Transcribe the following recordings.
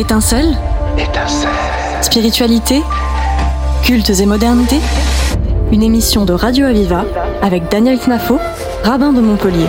Étincelle Étincelle. Spiritualité Cultes et modernité Une émission de Radio Aviva avec Daniel Knafo, rabbin de Montpellier.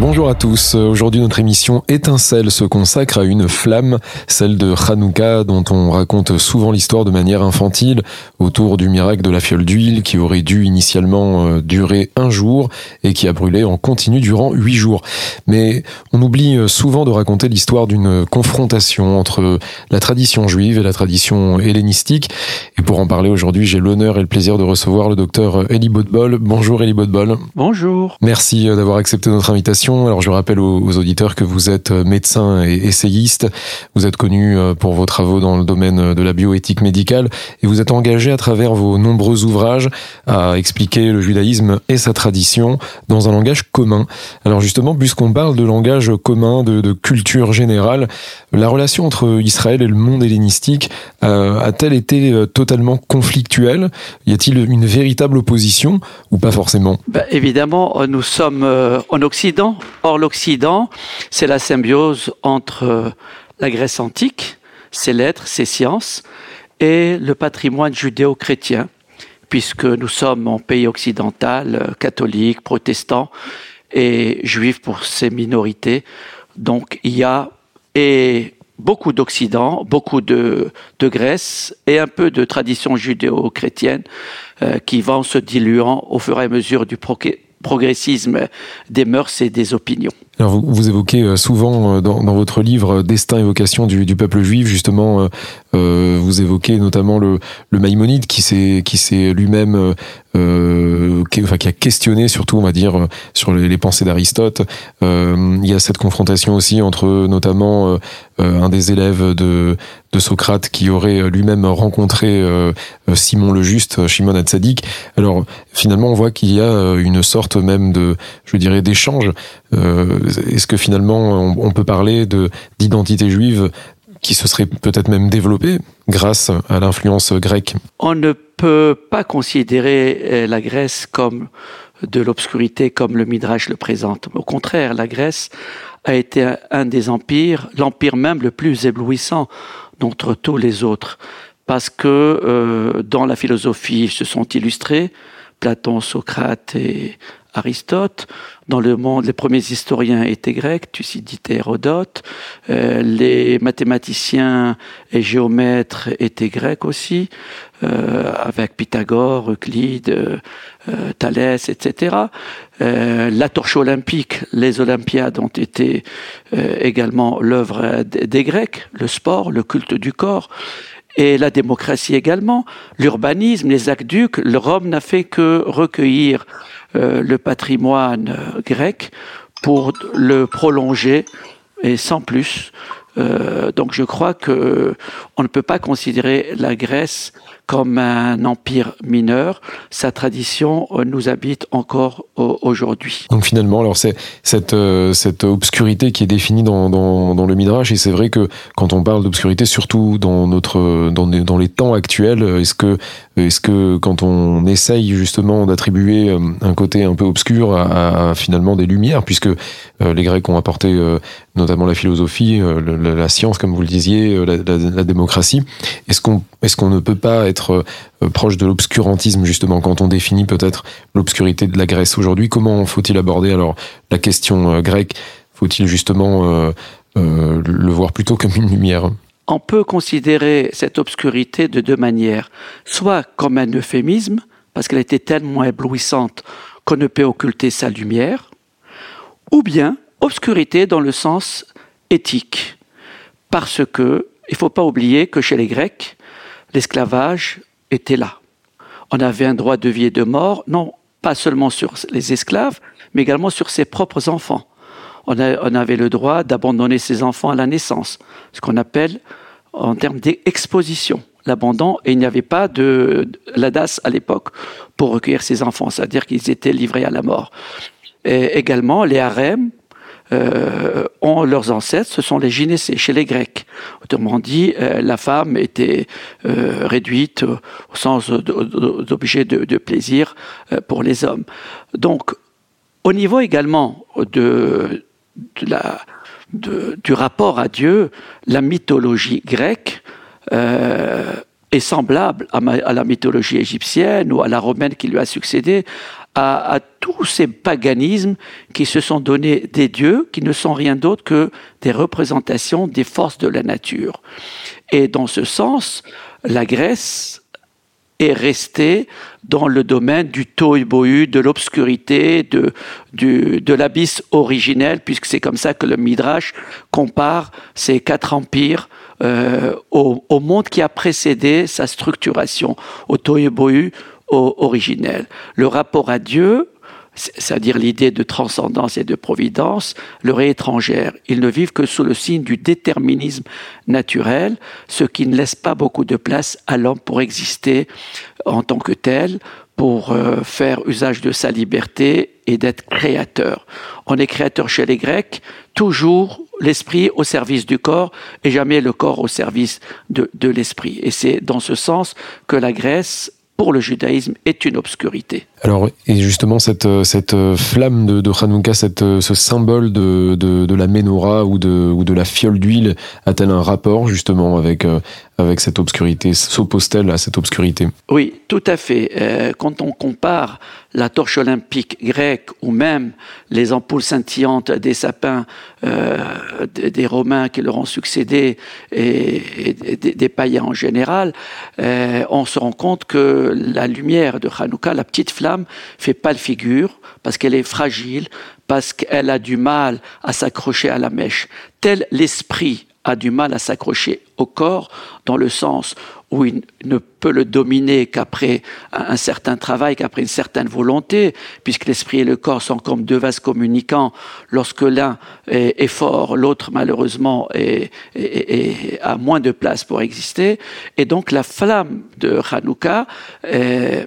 Bonjour à tous. Aujourd'hui, notre émission Étincelle se consacre à une flamme, celle de Hanouka, dont on raconte souvent l'histoire de manière infantile, autour du miracle de la fiole d'huile qui aurait dû initialement euh, durer un jour et qui a brûlé en continu durant huit jours. Mais on oublie euh, souvent de raconter l'histoire d'une confrontation entre la tradition juive et la tradition hellénistique. Et pour en parler aujourd'hui, j'ai l'honneur et le plaisir de recevoir le docteur Eli Bodbol. Bonjour Eli Bodbol. Bonjour. Merci euh, d'avoir accepté notre invitation. Alors je rappelle aux, auditeurs que vous êtes médecin et essayiste. Vous êtes connu euh, pour vos travaux dans le domaine de la bioéthique médicale et vous êtes engagé à travers vos nombreux ouvrages à expliquer le judaïsme et sa tradition dans un langage commun. Alors justement, puisqu'on parle de langage commun, de, culture générale, la relation entre Israël et le monde hellénistique euh, a-t-elle été euh, totalement conflictuelle? Y a-t-il une véritable opposition ou pas forcément? Ben, évidemment, nous sommes euh, en Occident. Or, l'Occident, c'est la symbiose entre euh, la Grèce antique, ses lettres, ses sciences, et le patrimoine judéo-chrétien, puisque nous sommes en pays occidental, euh, catholique, protestant et juif pour ces minorités. Donc, il y a et beaucoup d'Occident, beaucoup de, de Grèce et un peu de tradition judéo-chrétienne euh, qui vont se diluant au fur et à mesure du progrès- progressisme des mœurs et des opinions. Alors vous, vous évoquez euh, souvent euh, dans, dans votre livre euh, Destin et vocation du, du peuple juif, justement, euh, vous évoquez notamment le, le Maïmonide qui s'est lui-même euh, qui, a questionné surtout, on va dire, sur les, pensées d'Aristote. Euh, il y a cette confrontation aussi entre notamment un des élèves de, Socrate qui aurait lui-même rencontré Simon le Juste, Shimon Hatzadik. Alors finalement, on voit qu'il y a une sorte même de, je dirais, d'échange. Est-ce que finalement, on, peut parler de d'identité juive qui se serait peut-être même développée grâce à l'influence grecque On ne peut pas considérer euh, la Grèce comme de l'obscurité comme le Midrash le présente. Au contraire, la Grèce a été un- des empires, l'empire même le plus éblouissant d'entre tous les autres, parce que euh, dans la philosophie ils se sont illustrés, Platon, Socrate et Aristote. Dans le monde, les premiers historiens étaient grecs, Thucydide et Hérodote. Euh, les mathématiciens et géomètres étaient grecs aussi, euh, avec Pythagore, Euclide, euh, Thalès, etc. La torche olympique, les Olympiades ont été également l'œuvre des Grecs, le sport, le culte du corps et la démocratie également, l'urbanisme, les aqueducs, le Rome n'a fait que recueillir euh, le patrimoine euh, grec pour le prolonger et sans plus. Euh, donc je crois que on ne peut pas considérer la Grèce comme un empire mineur. Sa tradition euh, nous habite encore au- aujourd'hui. Donc finalement, alors c'est cette euh, obscurité qui est définie dans, le Midrash et c'est vrai que quand on parle d'obscurité, surtout dans les- temps actuels, est-ce que quand on essaye justement d'attribuer euh, un côté un peu obscur à, à finalement des lumières, puisque euh, les Grecs ont apporté euh, notamment la philosophie, euh, la, science, comme vous le disiez, euh, la, démocratie, est-ce qu'on qu'on ne peut pas être euh, proche de l'obscurantisme justement quand on définit peut-être l'obscurité de la Grèce aujourd'hui? Comment faut-il aborder alors la question euh, grecque? Faut-il justement euh, euh, le voir plutôt comme une lumière? On peut considérer cette obscurité de deux manières. Soit comme un euphémisme, parce qu'elle était tellement éblouissante qu'on ne peut occulter sa lumière, ou bien obscurité dans le sens éthique. Parce que, il faut pas oublier que chez les Grecs, l'esclavage était là. On avait un droit de vie et de mort, non pas seulement sur les esclaves, mais également sur ses propres enfants. On, avait le droit d'abandonner ses enfants à la naissance, ce qu'on appelle en termes d'exposition, l'abandon, et il n'y avait pas de, de la DAS à l'époque pour recueillir ses enfants, c'est-à-dire qu'ils étaient livrés à la mort. Et également, les harems euh, ont leurs ancêtres, ce sont les gynécées chez les Grecs. Autrement dit, euh, la femme était euh, réduite au sens d'objet de, plaisir pour les hommes. Donc, au niveau également du rapport à Dieu, la mythologie grecque est semblable à, la mythologie égyptienne ou à la romaine qui lui a succédé, à, tous ces paganismes qui se sont donnés des dieux qui ne sont rien d'autre que des représentations des forces de la nature. Et dans ce sens, la Grèce est restée dans le domaine du tohu de l'obscurité, de, de l'abysse originel, puisque c'est comme ça que le Midrash compare ces quatre empires euh, au, au, monde qui a précédé sa structuration, au tohu originel. Le rapport à Dieu, c'est-à-dire l'idée de transcendance et de providence, leur est étrangère. Ils ne vivent que sous le signe du déterminisme naturel, ce qui ne laisse pas beaucoup de place à l'homme pour exister en tant que tel, pour euh, faire usage de sa liberté et d'être créateur. On est créateur chez les Grecs, toujours l'esprit au service du corps et jamais le corps au service de l'esprit. Et c'est dans ce sens que la Grèce pour le judaïsme est une obscurité. Alors, et justement, cette, cette flamme de, de Hanouka, cette, ce symbole de, de, de la menorah ou de, ou de la fiole d'huile, a-t-elle un rapport justement avec, euh, avec cette obscurité S'oppose-t-elle à cette obscurité? Oui, tout à fait. Euh, quand on compare la torche olympique grecque ou même les ampoules scintillantes des sapins euh, des Romains qui leur ont succédé et, des, païens en général, euh, on se rend compte que la lumière de Hanouka, la petite flamme, fait pas le figure parce qu'elle est fragile, parce qu'elle a du mal à s'accrocher à la mèche. Tel l'esprit a du mal à s'accrocher au corps, dans le sens où il ne peut le dominer qu'après un certain travail, qu'après une certaine volonté, puisque l'esprit et le corps sont comme deux vases communicants. Lorsque l'un est, fort, l'autre malheureusement est, a moins de place pour exister. Et donc la flamme de Hanouka euh,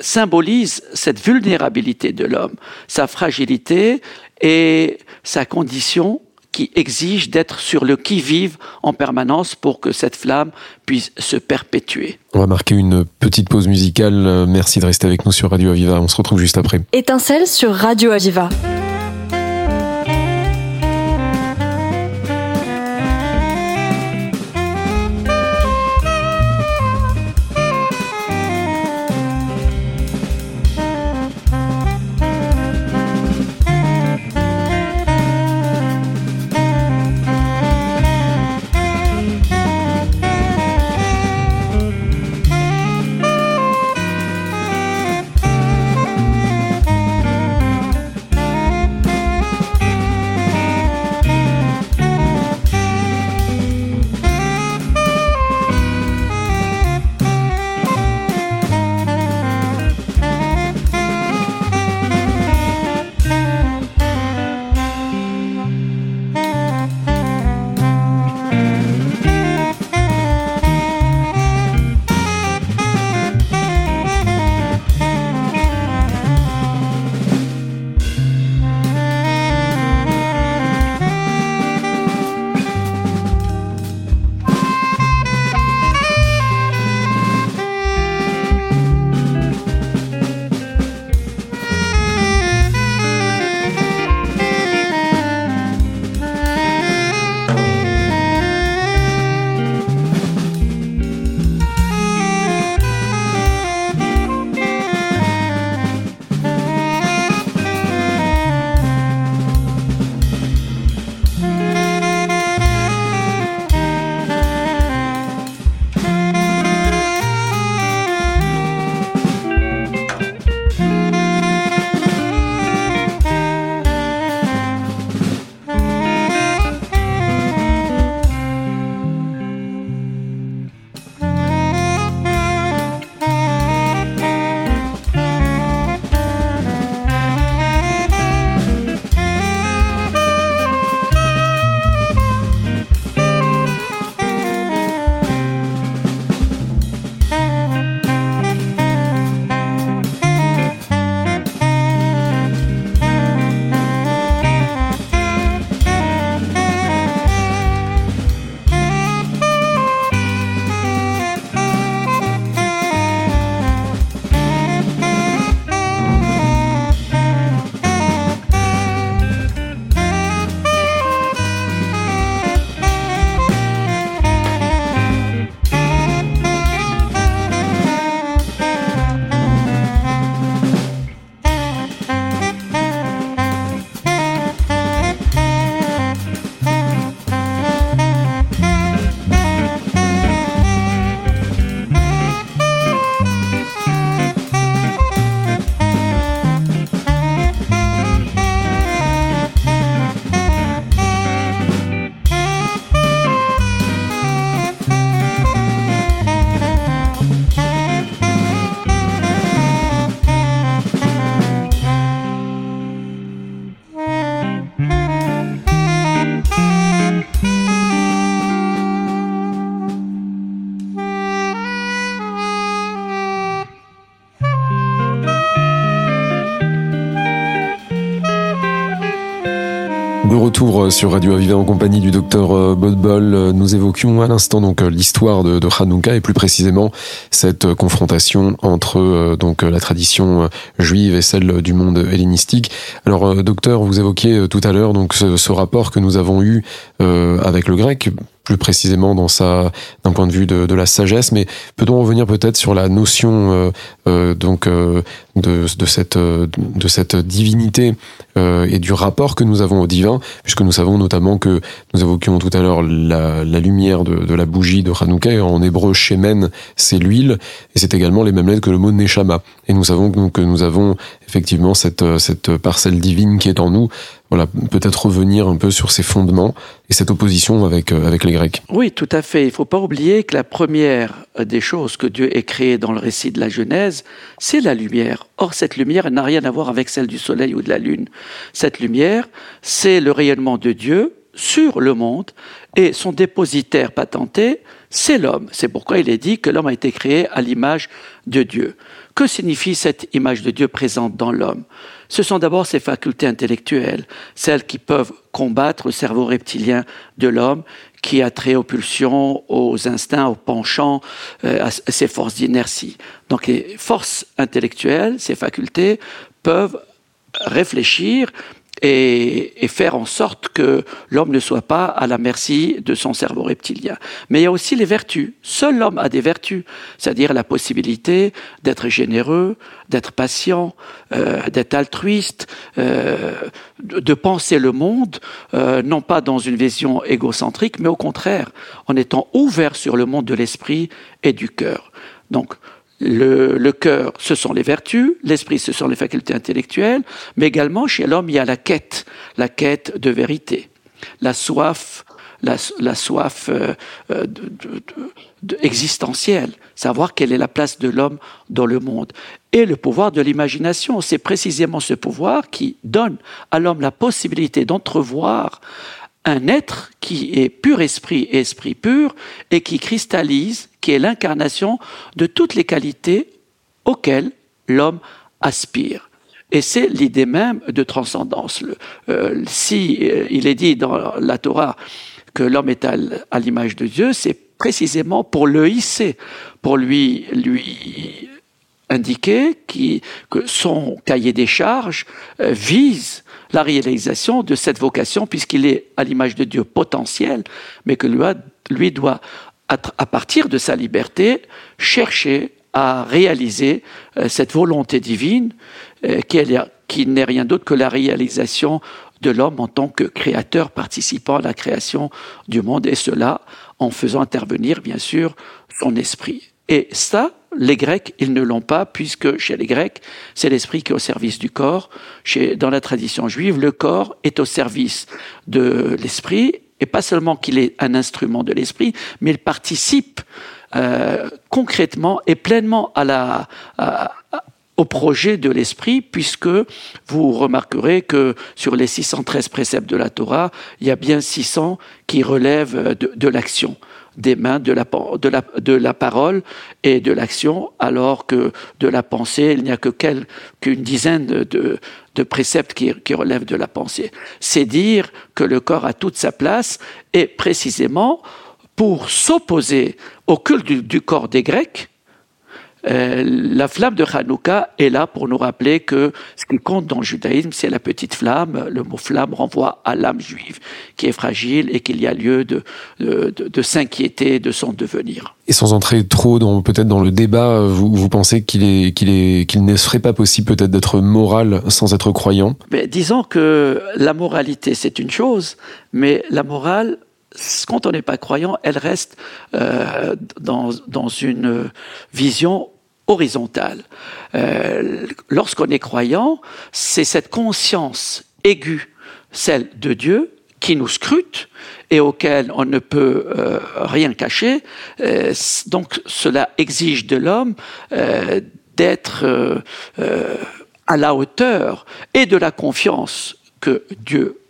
symbolise cette vulnérabilité de l'homme, sa fragilité et sa condition qui exige d'être sur le qui-vive en permanence pour que cette flamme puisse se perpétuer. On va marquer une petite pause musicale. Merci de rester avec nous sur Radio Aviva. On se retrouve juste après. Étincelle sur Radio Aviva. Sur Radio Aviva en compagnie du docteur euh, Bodbol. Euh, nous évoquions à l'instant donc euh, l'histoire de, de et plus précisément cette confrontation entre la tradition juive et celle du monde hellénistique. Alors docteur, vous évoquiez tout à l'heure donc ce, rapport que nous avons eu avec le grec plus précisément dans sa d'un point de vue de, la sagesse. Mais peut-on revenir peut-être sur la notion euh, euh, donc euh, de, cette de cette divinité et du rapport que nous avons au divin, puisque nous savons notamment que nous évoquions tout à l'heure la, lumière de, de, la bougie de Hanouka en hébreu shemen c'est l'huile et c'est également les mêmes lettres que le mot neshama. Et nous savons donc que nous avons effectivement cette cette parcelle divine qui est en nous voilà, peut-être revenir un peu sur ces fondements et cette opposition avec, euh, avec les Grecs. Oui, tout à fait. Il ne faut pas oublier que la première des choses que Dieu ait créées dans le récit de la Genèse, c'est la lumière. Or, cette lumière n'a rien à voir avec celle du soleil ou de la lune. Cette lumière, c'est le rayonnement de Dieu sur le monde et son dépositaire patenté, c'est l'homme. C'est pourquoi il est dit que l'homme a été créé à l'image de Dieu. Que signifie cette image de Dieu présente dans l'homme? Ce sont d'abord ses facultés intellectuelles, celles qui peuvent combattre le cerveau reptilien de l'homme, qui a trait aux pulsions, aux instincts, aux penchants, euh, à ses forces d'inertie. Donc les forces intellectuelles, ces facultés, peuvent réfléchir et, faire en sorte que l'homme ne soit pas à la merci de son cerveau reptilien. Mais il y a aussi les vertus. Seul l'homme a des vertus, c'est-à-dire la possibilité d'être généreux, d'être patient, euh, d'être altruiste, euh, de penser le monde, euh, non pas dans une vision égocentrique, mais au contraire, en étant ouvert sur le monde de l'esprit et du cœur. Donc, le, cœur, ce sont les vertus, l'esprit, ce sont les facultés intellectuelles, mais également chez l'homme, il y a la quête, la quête de vérité, la soif, la, soif euh, euh existentielle, savoir quelle est la place de l'homme dans le monde. Et le pouvoir de l'imagination, c'est précisément ce pouvoir qui donne à l'homme la possibilité d'entrevoir un être qui est pur esprit et esprit pur et qui cristallise, qui est l'incarnation de toutes les qualités auxquelles l'homme aspire. Et c'est l'idée même de transcendance. Le, euh, si euh, il est dit dans la Torah que l'homme est à, à l'image de Dieu, c'est précisément pour le hisser, pour lui, lui indiquer qui, que son cahier des charges euh, vise la réalisation de cette vocation, puisqu'il est à l'image de Dieu potentiel, mais que lui, lui doit, à partir de sa liberté, chercher à réaliser euh, cette volonté divine euh, qui n'est rien d'autre que la réalisation de l'homme en tant que créateur participant à la création du monde, et cela en faisant intervenir, bien sûr, son esprit. Et ça, les Grecs, ils ne l'ont pas, puisque chez les Grecs, c'est l'esprit qui est au service du corps. Chez, dans la tradition juive, le corps est au service de l'esprit, et pas seulement qu'il est un instrument de l'esprit, mais il participe euh, concrètement et pleinement à la, au projet de l'esprit, puisque vous remarquerez que sur les 613 préceptes de la Torah, il y a bien 600 qui relèvent de l'action des mains de la, de la, de la parole et de l'action, alors que de la pensée, il n'y a que qu'une dizaine de, de préceptes qui, qui, relèvent de la pensée. C'est dire que le corps a toute sa place et précisément pour s'opposer au culte du, du corps des Grecs, euh, la flamme de Hanouka est là pour nous rappeler que ce qui compte dans le judaïsme, c'est la petite flamme. Le mot flamme renvoie à l'âme juive qui est fragile et qu'il y a lieu de, de, de, de s'inquiéter de son devenir. Et sans entrer trop dans peut-être dans le débat, vous, vous pensez qu'il est qu'il est qu'il ne serait pas possible peut-être d'être moral sans être croyant? Mais Disons que la moralité c'est une chose, mais la morale quand on n'est pas croyant, elle reste euh, dans, une vision horizontale. Euh, Lorsqu'on est croyant, c'est cette conscience aiguë, celle de Dieu, qui nous scrute et auquel on ne peut euh, rien cacher. Donc cela exige de l'homme d'être à la hauteur et de la confiance que Dieu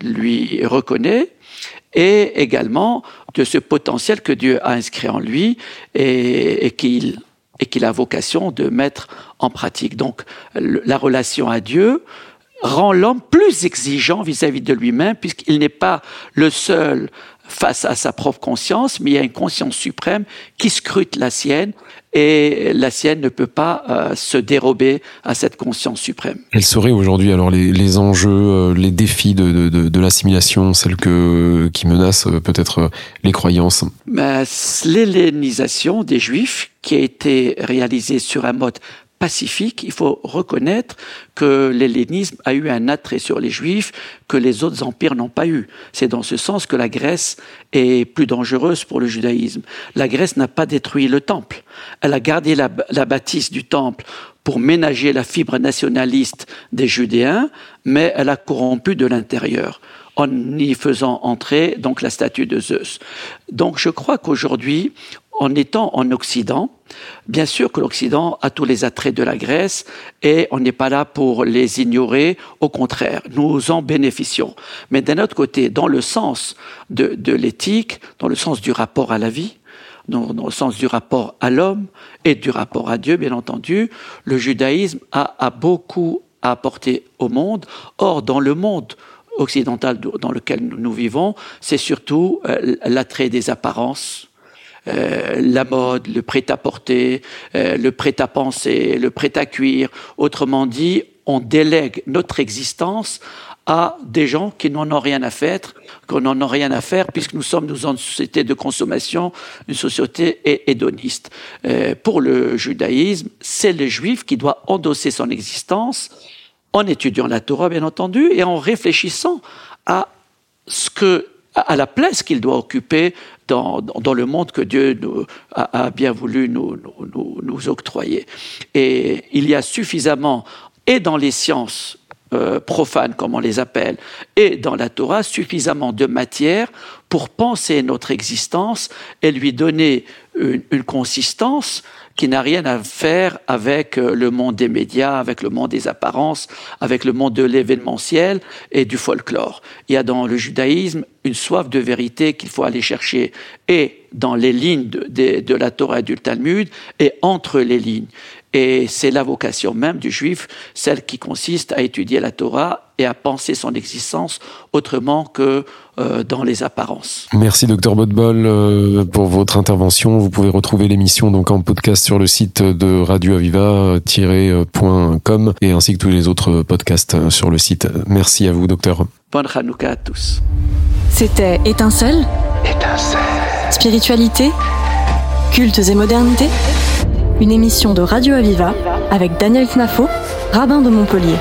lui reconnaît et également de ce potentiel que Dieu a inscrit en lui et, qu'il a vocation de mettre en pratique. Donc la relation à Dieu rend l'homme plus exigeant vis-à-vis de lui-même, puisqu'il n'est pas le seul face à sa propre conscience, mais il y a une conscience suprême qui scrute la sienne et la sienne ne peut pas euh, se dérober à cette conscience suprême. Quels seraient aujourd'hui alors les, enjeux, euh, les défis de, de, l'assimilation, celles que, qui menacent euh, peut-être les croyances? L'hellénisation des Juifs, qui a été réalisée sur un mode pacifique, il faut reconnaître que l'hellénisme a eu un attrait sur les Juifs que les autres empires n'ont pas eu. C'est dans ce sens que la Grèce est plus dangereuse pour le judaïsme. La Grèce n'a pas détruit le temple. Elle a gardé la, bâtisse du temple pour ménager la fibre nationaliste des Judéens, mais elle a corrompu de l'intérieur en y faisant entrer donc la statue de Zeus. Donc je crois qu'aujourd'hui, en étant en Occident, bien sûr que l'Occident a tous les attraits de la Grèce et on n'est pas là pour les ignorer, au contraire, nous en bénéficions. Mais d'un autre côté, dans le sens de, l'éthique, dans le sens du rapport à la vie, dans, le sens du rapport à l'homme et du rapport à Dieu, bien entendu, le judaïsme a, a beaucoup à apporter au monde. Or, dans le monde occidental dans lequel nous vivons, c'est surtout euh, l'attrait des apparences, euh, la mode, le prêt-à-porter, euh, le prêt-à-penser, le prêt-à-cuire. Autrement dit, on délègue notre existence à des gens qui n'en ont rien à faire, qu'on n'en a rien à faire, puisque nous sommes nous, une société de consommation, une société hédoniste. Euh, pour le judaïsme, c'est le juif qui doit endosser son existence en étudiant la Torah, bien entendu, et en réfléchissant à ce que à la place qu'il doit occuper dans, le monde que Dieu nous, a, bien voulu nous, octroyer. Et il y a suffisamment, et dans les sciences euh, profanes, comme on les appelle, et dans la Torah, suffisamment de matière pour penser notre existence et lui donner une, consistance qui n'a rien à faire avec euh, le monde des médias, avec le monde des apparences, avec le monde de l'événementiel et du folklore. Il y a dans le judaïsme une soif de vérité qu'il faut aller chercher et dans les lignes de, de la Torah et du Talmud et entre les lignes. Et c'est la vocation même du juif, celle qui consiste à étudier la Torah et à penser son existence autrement que euh, dans les apparences. Merci docteur Bodbol euh, pour votre intervention. Vous pouvez retrouver l'émission donc en podcast sur le site de radioaviva-.com et ainsi que tous les autres podcasts sur le site. Merci à vous docteur. Bonne Hanouka à tous. C'était Étincelle Étincelle. Spiritualité Cultes et modernité une émission de Radio Aviva avec Daniel Knafo, rabbin de Montpellier.